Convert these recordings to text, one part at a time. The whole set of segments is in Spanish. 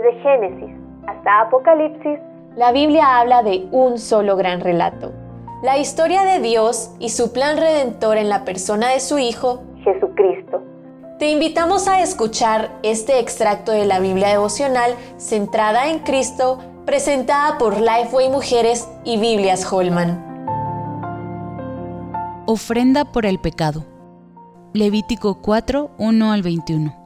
Desde Génesis hasta Apocalipsis, la Biblia habla de un solo gran relato. La historia de Dios y su plan redentor en la persona de su Hijo, Jesucristo. Te invitamos a escuchar este extracto de la Biblia devocional centrada en Cristo, presentada por Lifeway Mujeres y Biblias Holman. Ofrenda por el pecado. Levítico 4, 1 al 21.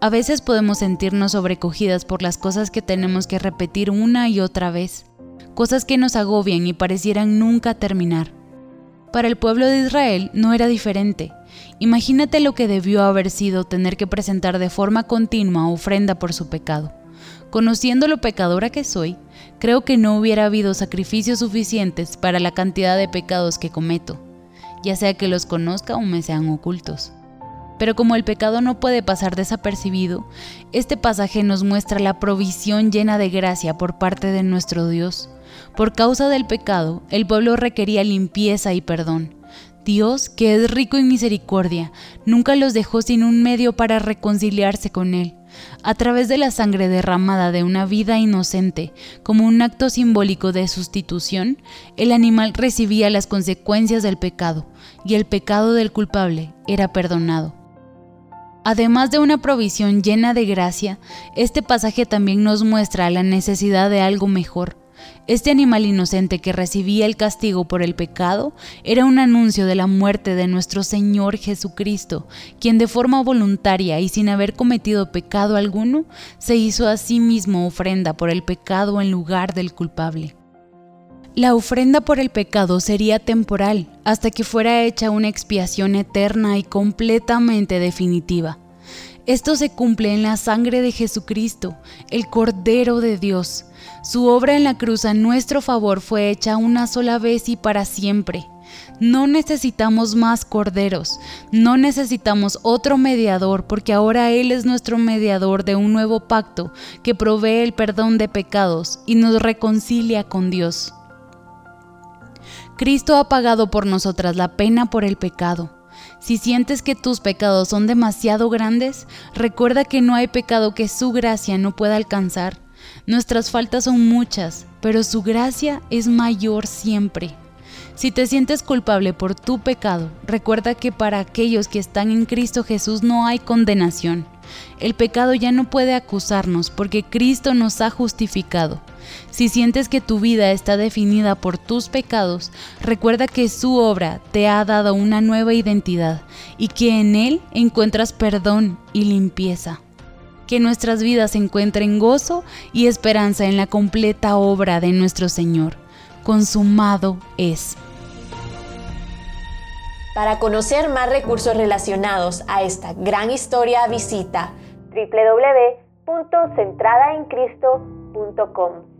A veces podemos sentirnos sobrecogidas por las cosas que tenemos que repetir una y otra vez, cosas que nos agobian y parecieran nunca terminar. Para el pueblo de Israel no era diferente. Imagínate lo que debió haber sido tener que presentar de forma continua ofrenda por su pecado. Conociendo lo pecadora que soy, creo que no hubiera habido sacrificios suficientes para la cantidad de pecados que cometo, ya sea que los conozca o me sean ocultos. Pero como el pecado no puede pasar desapercibido, este pasaje nos muestra la provisión llena de gracia por parte de nuestro Dios. Por causa del pecado, el pueblo requería limpieza y perdón. Dios, que es rico en misericordia, nunca los dejó sin un medio para reconciliarse con Él. A través de la sangre derramada de una vida inocente, como un acto simbólico de sustitución, el animal recibía las consecuencias del pecado, y el pecado del culpable era perdonado. Además de una provisión llena de gracia, este pasaje también nos muestra la necesidad de algo mejor. Este animal inocente que recibía el castigo por el pecado era un anuncio de la muerte de nuestro Señor Jesucristo, quien de forma voluntaria y sin haber cometido pecado alguno, se hizo a sí mismo ofrenda por el pecado en lugar del culpable. La ofrenda por el pecado sería temporal hasta que fuera hecha una expiación eterna y completamente definitiva. Esto se cumple en la sangre de Jesucristo, el Cordero de Dios. Su obra en la cruz a nuestro favor fue hecha una sola vez y para siempre. No necesitamos más corderos, no necesitamos otro mediador, porque ahora Él es nuestro mediador de un nuevo pacto que provee el perdón de pecados y nos reconcilia con Dios. Cristo ha pagado por nosotras la pena por el pecado. Si sientes que tus pecados son demasiado grandes, recuerda que no hay pecado que su gracia no pueda alcanzar. Nuestras faltas son muchas, pero su gracia es mayor siempre. Si te sientes culpable por tu pecado, recuerda que para aquellos que están en Cristo Jesús no hay condenación. El pecado ya no puede acusarnos porque Cristo nos ha justificado. Si sientes que tu vida está definida por tus pecados, recuerda que su obra te ha dado una nueva identidad y que en Él encuentras perdón y limpieza. Que nuestras vidas encuentren gozo y esperanza en la completa obra de nuestro Señor. Consumado es. Para conocer más recursos relacionados a esta gran historia, visita www.centradaencristo.com.